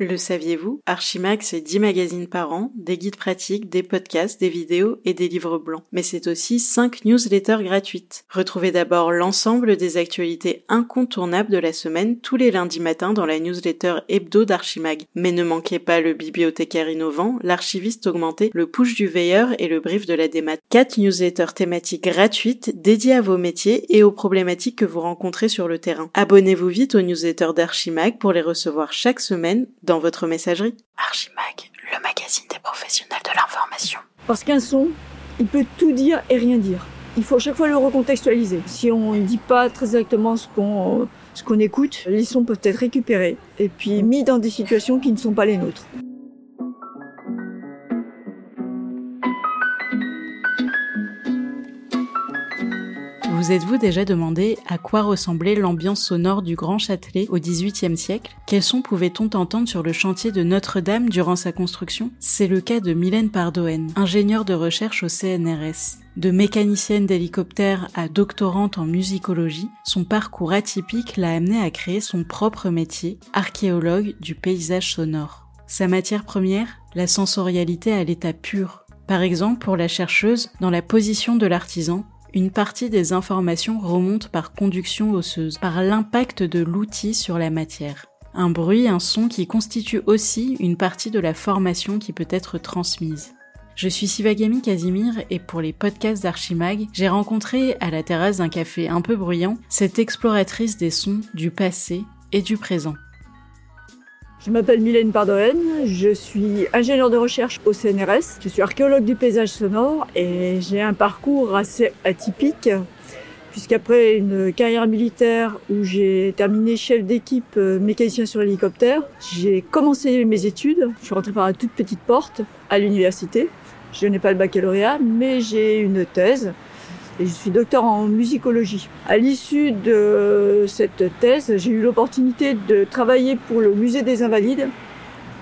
Le saviez-vous? Archimag, c'est 10 magazines par an, des guides pratiques, des podcasts, des vidéos et des livres blancs. Mais c'est aussi 5 newsletters gratuites. Retrouvez d'abord l'ensemble des actualités incontournables de la semaine tous les lundis matins dans la newsletter hebdo d'Archimag. Mais ne manquez pas le bibliothécaire innovant, l'archiviste augmenté, le push du veilleur et le brief de la démat. 4 newsletters thématiques gratuites dédiées à vos métiers et aux problématiques que vous rencontrez sur le terrain. Abonnez-vous vite aux newsletters d'Archimag pour les recevoir chaque semaine dans votre messagerie. Archimag, le magazine des professionnels de l'information. Parce qu'un son, il peut tout dire et rien dire. Il faut à chaque fois le recontextualiser. Si on ne dit pas très exactement ce qu'on ce qu'on écoute, les sons peuvent être récupérés et puis mis dans des situations qui ne sont pas les nôtres. Vous êtes-vous déjà demandé à quoi ressemblait l'ambiance sonore du Grand Châtelet au XVIIIe siècle? Quels sons pouvait-on entendre sur le chantier de Notre-Dame durant sa construction? C'est le cas de Mylène Pardoen, ingénieure de recherche au CNRS. De mécanicienne d'hélicoptère à doctorante en musicologie, son parcours atypique l'a amenée à créer son propre métier, archéologue du paysage sonore. Sa matière première, la sensorialité à l'état pur. Par exemple, pour la chercheuse, dans la position de l'artisan, une partie des informations remonte par conduction osseuse, par l'impact de l'outil sur la matière. Un bruit, un son qui constitue aussi une partie de la formation qui peut être transmise. Je suis Sivagami Casimir et pour les podcasts d'Archimag, j'ai rencontré à la terrasse d'un café un peu bruyant cette exploratrice des sons du passé et du présent. Je m'appelle Mylène Pardoen, je suis ingénieure de recherche au CNRS, je suis archéologue du paysage sonore et j'ai un parcours assez atypique puisqu'après une carrière militaire où j'ai terminé chef d'équipe euh, mécanicien sur hélicoptère, j'ai commencé mes études, je suis rentrée par la toute petite porte à l'université. Je n'ai pas le baccalauréat, mais j'ai une thèse je suis docteur en musicologie. À l'issue de cette thèse, j'ai eu l'opportunité de travailler pour le musée des Invalides.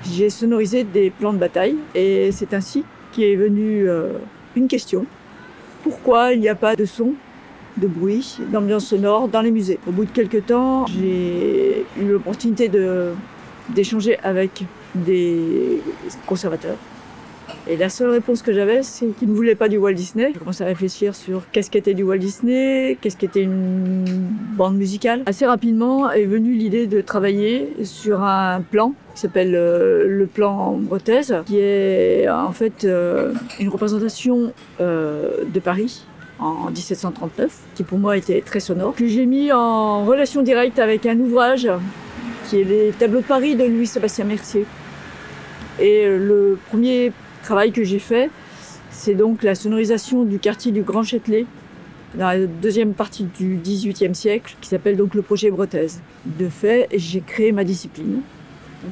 J'ai sonorisé des plans de bataille et c'est ainsi qu'est venue euh, une question. Pourquoi il n'y a pas de son, de bruit, d'ambiance sonore dans les musées? Au bout de quelques temps, j'ai eu l'opportunité d'échanger avec des conservateurs et la seule réponse que j'avais, c'est qu'ils ne voulaient pas du Walt Disney. J'ai commencé à réfléchir sur qu'est-ce qu'était du Walt Disney, qu'est-ce qu'était une bande musicale. Assez rapidement est venue l'idée de travailler sur un plan qui s'appelle euh, le plan Bretaise, qui est en fait euh, une représentation euh, de Paris en 1739, qui pour moi était très sonore, que j'ai mis en relation directe avec un ouvrage qui est les tableaux de Paris de Louis-Sébastien Mercier. Et le premier travail que j'ai fait, c'est donc la sonorisation du quartier du Grand Châtelet dans la deuxième partie du XVIIIe siècle, qui s'appelle donc le projet Bretaise. De fait, j'ai créé ma discipline,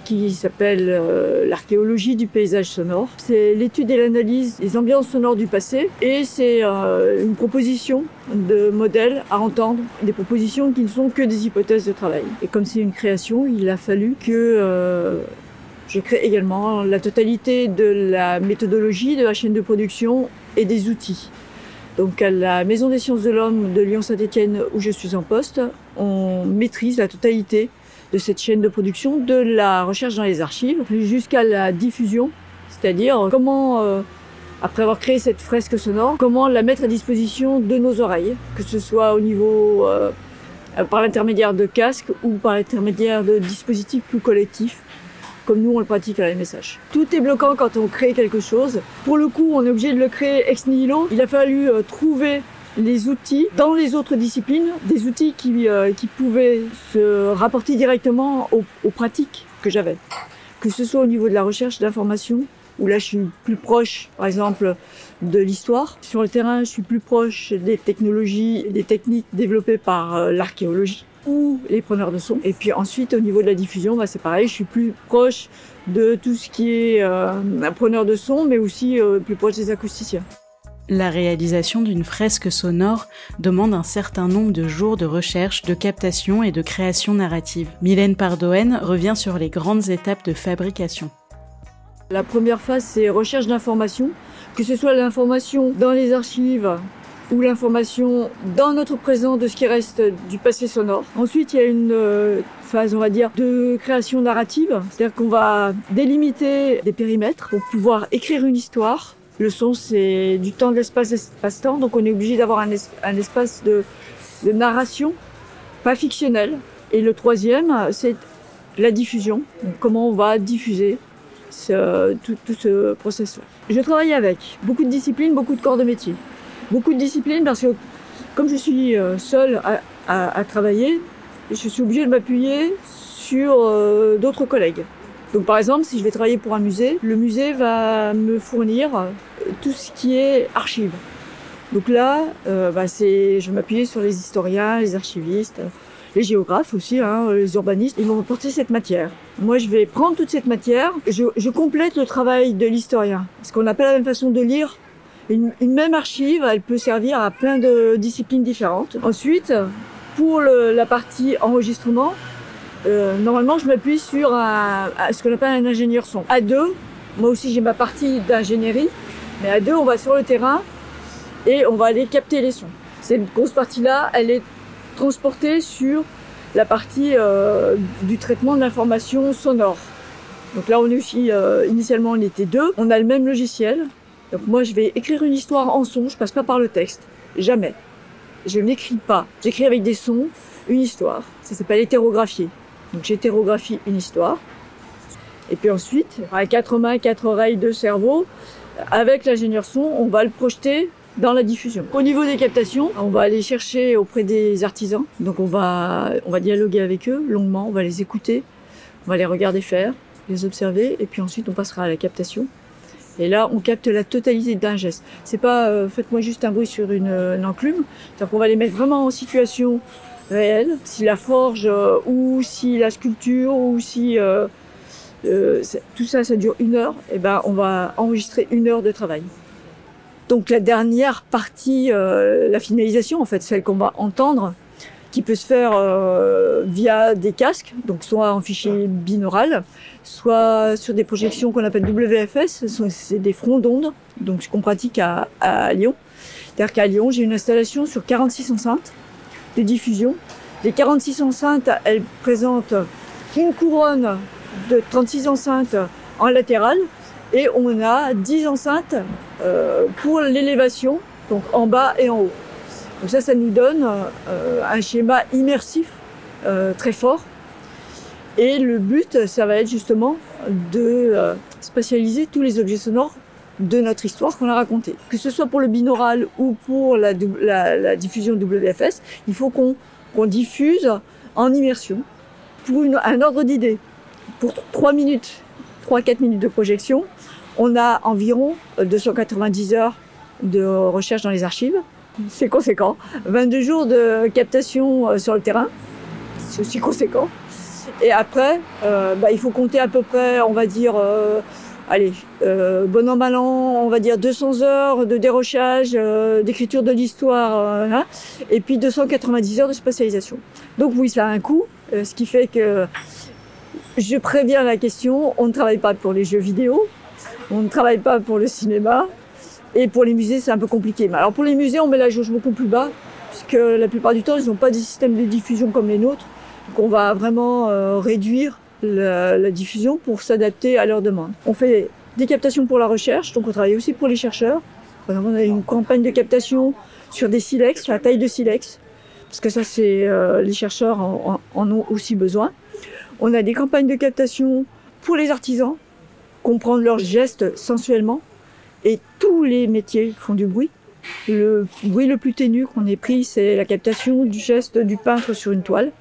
qui s'appelle euh, l'archéologie du paysage sonore. C'est l'étude et l'analyse des ambiances sonores du passé, et c'est euh, une proposition de modèles à entendre, des propositions qui ne sont que des hypothèses de travail. Et comme c'est une création, il a fallu que euh, je crée également la totalité de la méthodologie de la chaîne de production et des outils. Donc à la Maison des sciences de l'homme de Lyon-Saint-Étienne où je suis en poste, on maîtrise la totalité de cette chaîne de production, de la recherche dans les archives jusqu'à la diffusion, c'est-à-dire comment, euh, après avoir créé cette fresque sonore, comment la mettre à disposition de nos oreilles, que ce soit au niveau euh, par l'intermédiaire de casques ou par l'intermédiaire de dispositifs plus collectifs comme nous on le pratique à la message. Tout est bloquant quand on crée quelque chose. Pour le coup, on est obligé de le créer ex nihilo. Il a fallu euh, trouver les outils dans les autres disciplines, des outils qui, euh, pouvaient se rapporter directement aux, pratiques que j'avais. Que ce soit au niveau de la recherche d'informations, où là je suis plus proche, par exemple, de l'histoire. Sur le terrain, je suis plus proche des technologies des techniques développées par euh, l'archéologie ou les preneurs de son. Et puis ensuite, au niveau de la diffusion, bah, c'est pareil, je suis plus proche de tout ce qui est euh, un preneur de son, mais aussi euh, plus proche des acousticiens. La réalisation d'une fresque sonore demande un certain nombre de jours de recherche, de captation et de création narrative. Mylène Pardoen revient sur les grandes étapes de fabrication. La première phase, c'est recherche d'informations, que ce soit l'information dans les archives ou l'information dans notre présent de ce qui reste du passé sonore. Ensuite, il y a une euh, phase, on va dire, de création narrative, c'est-à-dire qu'on va délimiter des périmètres pour pouvoir écrire une histoire. Le son, c'est du temps, de l'espace, espace-temps, donc on est obligé d'avoir un, espace de, narration, pas fictionnel. Et le troisième, c'est la diffusion, comment on va diffuser tout, tout, ce processus. Je travaille avec beaucoup de disciplines, beaucoup de corps de métier. Beaucoup de disciplines parce que comme je suis euh, seule à, travailler, je suis obligée de m'appuyer sur euh, d'autres collègues. Donc par exemple, si je vais travailler pour un musée, le musée va me fournir euh, tout ce qui est archives. Donc là, bah, c'est, je vais m'appuyer sur les historiens, les archivistes, les géographes aussi, hein, les urbanistes. Ils vont apporter cette matière. Moi, je vais prendre toute cette matière, je, je complète le travail de l'historien. Parce qu'on n'a pas la même façon de lire. Une, même archive, elle peut servir à plein de disciplines différentes. Ensuite, pour la partie enregistrement, euh, normalement, je m'appuie sur ce qu'on appelle un ingénieur son. À deux, moi aussi j'ai ma partie d'ingénierie, mais à deux, on va sur le terrain et on va aller capter les sons. Cette grosse partie-là, elle est transportée sur la partie euh, du traitement de l'information sonore. Donc là, on est aussi, euh, initialement, on était deux. On a le même logiciel. Donc moi, je vais écrire une histoire en son, je passe pas par le texte. Jamais. Je n'écris pas. J'écris avec des sons une histoire. Ça s'appelle hétérographier. Donc j'hétérographie une histoire. Et puis ensuite, à quatre mains, quatre oreilles, deux cerveaux, avec l'ingénieur son, on va le projeter dans la diffusion. Au niveau des captations, on va aller chercher auprès des artisans. Donc on va, on va dialoguer avec eux longuement, on va les écouter, on va les regarder faire, les observer, et puis ensuite on passera à la captation. Et là, on capte la totalité d'un geste. C'est pas euh, faites-moi juste un bruit sur une, une enclume. C'est-à-dire qu'on va les mettre vraiment en situation réelle. Si la forge, euh, ou si la sculpture, ou si euh, euh, tout ça, ça dure une heure, et ben on va enregistrer une heure de travail. Donc la dernière partie, euh, la finalisation, en fait, celle qu'on va entendre, qui peut se faire euh, via des casques, donc soit en fichier binaural, soit sur des projections qu'on appelle WFS, c'est des fronts d'onde, donc ce qu'on pratique à, à Lyon. C'est-à-dire qu'à Lyon, j'ai une installation sur 46 enceintes de diffusion. Les 46 enceintes, elles présentent une couronne de 36 enceintes en latéral et on a 10 enceintes euh, pour l'élévation, donc en bas et en haut. Donc ça, ça nous donne euh, un schéma immersif euh, très fort. Et le but, ça va être justement de euh, spatialiser tous les objets sonores de notre histoire qu'on a racontée. Que ce soit pour le binaural ou pour la, diffusion WFS, il faut qu'on qu diffuse en immersion pour un ordre d'idée. Pour 3 minutes, 3-4 minutes de projection, on a environ 290 heures de recherche dans les archives. C'est conséquent. 22 jours de captation sur le terrain. C'est aussi conséquent. Et après, euh, bah, il faut compter à peu près, on va dire, euh, allez, euh, bon an, mal an, on va dire 200 heures de dérochage, euh, d'écriture de l'histoire, euh, hein, et puis 290 heures de spatialisation. Donc oui, ça a un coût, euh, ce qui fait que je préviens la question, on ne travaille pas pour les jeux vidéo, on ne travaille pas pour le cinéma, et pour les musées, c'est un peu compliqué. Mais alors pour les musées, on met la jauge beaucoup plus bas, puisque la plupart du temps, ils n'ont pas des systèmes de diffusion comme les nôtres. Donc on va vraiment euh, réduire la, diffusion pour s'adapter à leurs demandes. On fait des captations pour la recherche, donc on travaille aussi pour les chercheurs. Par exemple, on a une campagne de captation sur des silex, la taille de silex, parce que ça, c'est euh, les chercheurs en, ont aussi besoin. On a des campagnes de captation pour les artisans, comprendre leurs gestes sensuellement, et tous les métiers font du bruit. Le bruit le plus ténu qu'on ait pris, c'est la captation du geste du peintre sur une toile.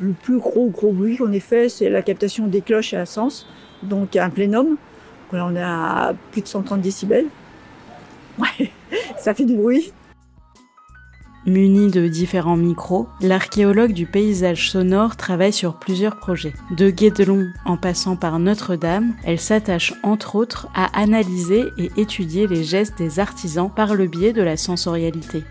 Le plus gros gros bruit qu'on ait fait, c'est la captation des cloches à sens, donc un plénum. Là, on est à plus de 130 décibels. Ouais, ça fait du bruit. Muni de différents micros, l'archéologue du paysage sonore travaille sur plusieurs projets. De Guédelon en passant par Notre-Dame, elle s'attache entre autres à analyser et étudier les gestes des artisans par le biais de la sensorialité.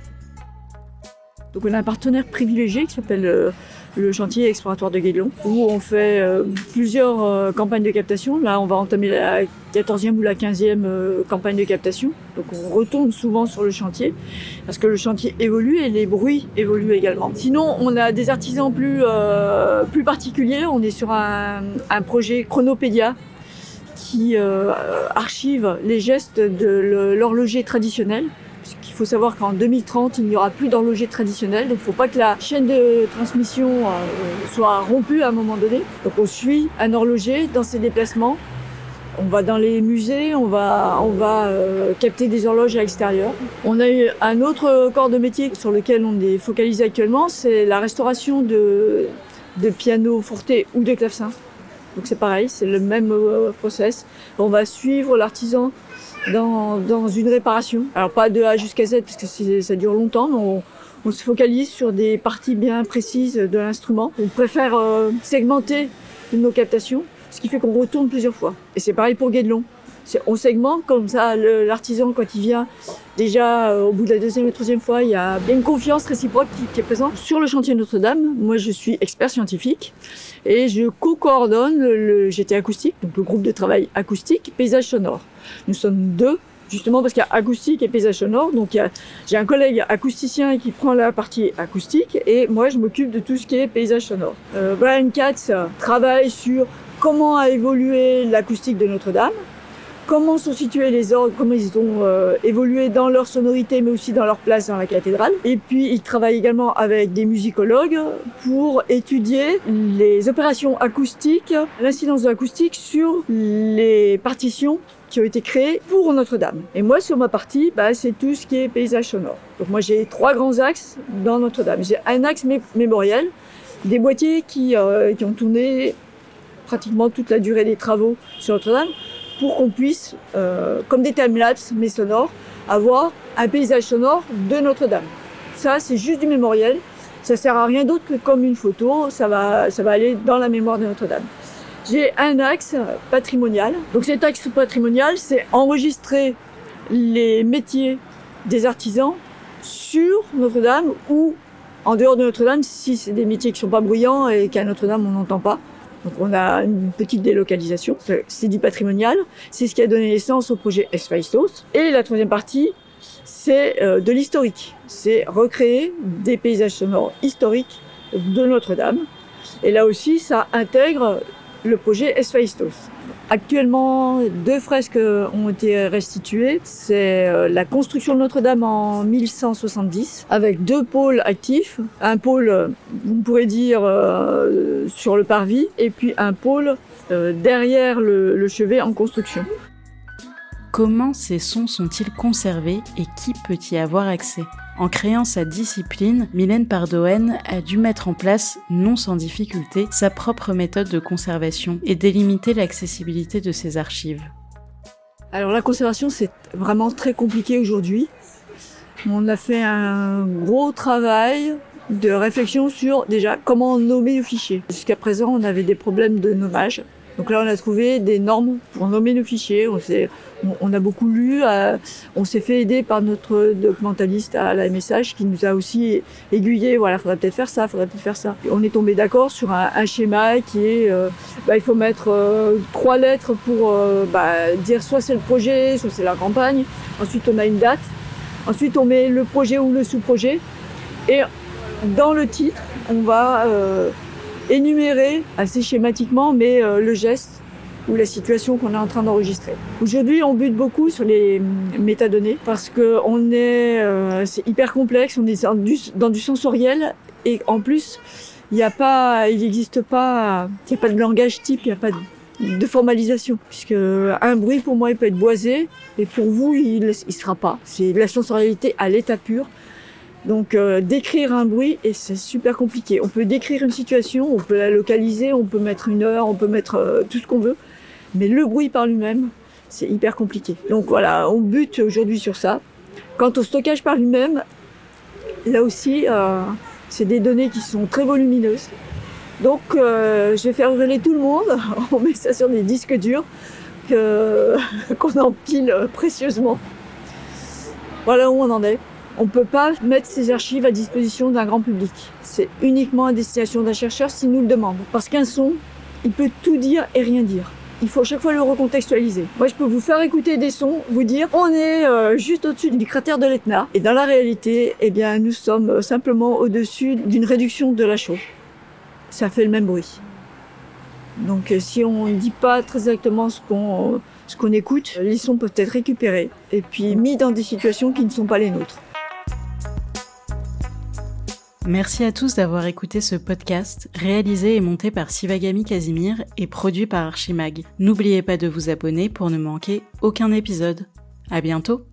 Donc on a un partenaire privilégié qui s'appelle euh, le chantier exploratoire de Guédelon, où on fait euh, plusieurs euh, campagnes de captation. Là, on va entamer la 14e ou la 15e euh, campagne de captation. Donc on retourne souvent sur le chantier, parce que le chantier évolue et les bruits évoluent également. Sinon, on a des artisans plus, particuliers. On est sur un projet Chronopédia, qui archive les gestes de l'horloger traditionnel faut savoir qu'en 2030, il n'y aura plus d'horloger traditionnel, donc il ne faut pas que la chaîne de transmission euh, soit rompue à un moment donné. Donc on suit un horloger dans ses déplacements. On va dans les musées, on va, on va euh, capter des horloges à l'extérieur. On a eu un autre corps de métier sur lequel on est focalisé actuellement, c'est la restauration de, de pianos forte ou de clavecins. Donc c'est pareil, c'est le même euh, process. On va suivre l'artisan dans, dans une réparation. Alors pas de A jusqu'à Z parce que ça dure longtemps, mais on, on, se focalise sur des parties bien précises de l'instrument. On préfère euh, segmenter nos captations, ce qui fait qu'on retourne plusieurs fois. Et c'est pareil pour Guédelon. On segmente comme ça, l'artisan quand il vient, déjà euh, au bout de la deuxième et troisième fois, il y a bien une confiance réciproque qui, est présente. Sur le chantier Notre-Dame, moi je suis expert scientifique et je co-coordonne le GT acoustique, donc le groupe de travail acoustique, paysage sonore. Nous sommes deux, justement parce qu'il y a acoustique et paysage sonore. Donc j'ai un collègue acousticien qui prend la partie acoustique et moi je m'occupe de tout ce qui est paysage sonore. Euh, Brian Katz travaille sur comment a évolué l'acoustique de Notre-Dame, comment sont situés les orgues, comment ils ont euh, évolué dans leur sonorité, mais aussi dans leur place dans la cathédrale. Et puis, il travaille également avec des musicologues pour étudier les opérations acoustiques, l'incidence de l'acoustique sur les partitions qui ont été créées pour Notre-Dame. Et moi, sur ma partie, bah, c'est tout ce qui est paysage sonore. Donc moi, j'ai trois grands axes dans Notre-Dame. J'ai un axe mémoriel, des boîtiers euh, qui ont tourné pratiquement toute la durée des travaux sur Notre-Dame pour qu'on puisse, euh, comme des timelapses mais sonores, avoir un paysage sonore de Notre-Dame. Ça, c'est juste du mémoriel. Ça sert à rien d'autre que comme une photo. Ça va, ça va aller dans la mémoire de Notre-Dame. J'ai un axe patrimonial. Donc cet axe patrimonial, c'est enregistrer les métiers des artisans sur Notre-Dame ou en dehors de Notre-Dame si c'est des métiers qui sont pas bruyants et qu'à Notre-Dame on n'entend pas. Donc on a une petite délocalisation, c'est du patrimonial, c'est ce qui a donné naissance au projet Esfaistos. Et la troisième partie, c'est euh, de l'historique, c'est recréer des paysages sonores historiques de Notre-Dame. Et là aussi, ça intègre le projet Esfaistos. Actuellement, deux fresques ont été restituées. C'est euh, la construction de Notre-Dame en 1170, avec deux pôles actifs. Un pôle, vous pourrez dire, euh, sur le parvis, et puis un pôle euh, derrière le chevet en construction. Comment ces sons sont-ils conservés et qui peut y avoir accès? En créant sa discipline, Mylène Pardoen a dû mettre en place, non sans difficulté, sa propre méthode de conservation et délimiter l'accessibilité de ses archives. Alors la conservation, c'est vraiment très compliqué aujourd'hui. On a fait un gros travail de réflexion sur déjà comment nommer nos fichiers. Jusqu'à présent, on avait des problèmes de nommage. Donc là, on a trouvé des normes pour nommer nos fichiers. On, a beaucoup lu. Euh, on s'est fait aider par notre documentaliste à la MSH qui nous a aussi aiguillé. Voilà, faudrait peut-être faire ça, faudrait peut-être faire ça. on est tombé d'accord sur un, schéma qui est, euh, bah, il faut mettre euh, trois lettres pour bah, dire soit c'est le projet, soit c'est la campagne. Ensuite, on a une date. Ensuite, on met le projet ou le sous-projet. Et dans le titre, on va énumérer assez schématiquement, mais euh, le geste ou la situation qu'on est en train d'enregistrer. Aujourd'hui, on bute beaucoup sur les métadonnées parce que on est, euh, c'est hyper complexe, on est dans du, sensoriel et en plus, il n'y a pas, il n'existe pas, il n'y a pas de langage type, il n'y a pas de, formalisation puisque un bruit pour moi il peut être boisé et pour vous il ne sera pas. C'est la sensorialité à l'état pur. Donc euh, décrire un bruit, et c'est super compliqué. On peut décrire une situation, on peut la localiser, on peut mettre une heure, on peut mettre euh, tout ce qu'on veut, mais le bruit par lui-même, c'est hyper compliqué. Donc voilà, on bute aujourd'hui sur ça. Quant au stockage par lui-même, là aussi, euh, c'est des données qui sont très volumineuses. Donc je vais faire hurler tout le monde, on met ça sur des disques durs qu'on empile précieusement. Voilà où on en est. On ne peut pas mettre ces archives à disposition d'un grand public. C'est uniquement à destination d'un chercheur s'il nous le demande. Parce qu'un son, il peut tout dire et rien dire. Il faut à chaque fois le recontextualiser. Moi, je peux vous faire écouter des sons, vous dire, on est euh, juste au-dessus du cratère de l'Etna. Et dans la réalité, eh bien, nous sommes euh, simplement au-dessus d'une réduction de la chaux. Ça fait le même bruit. Donc, euh, si on ne dit pas très exactement ce qu'on ce qu'on écoute, les sons peuvent être récupérés et puis mis dans des situations qui ne sont pas les nôtres. Merci à tous d'avoir écouté ce podcast, réalisé et monté par Sivagami Casimir et produit par Archimag. N'oubliez pas de vous abonner pour ne manquer aucun épisode. À bientôt!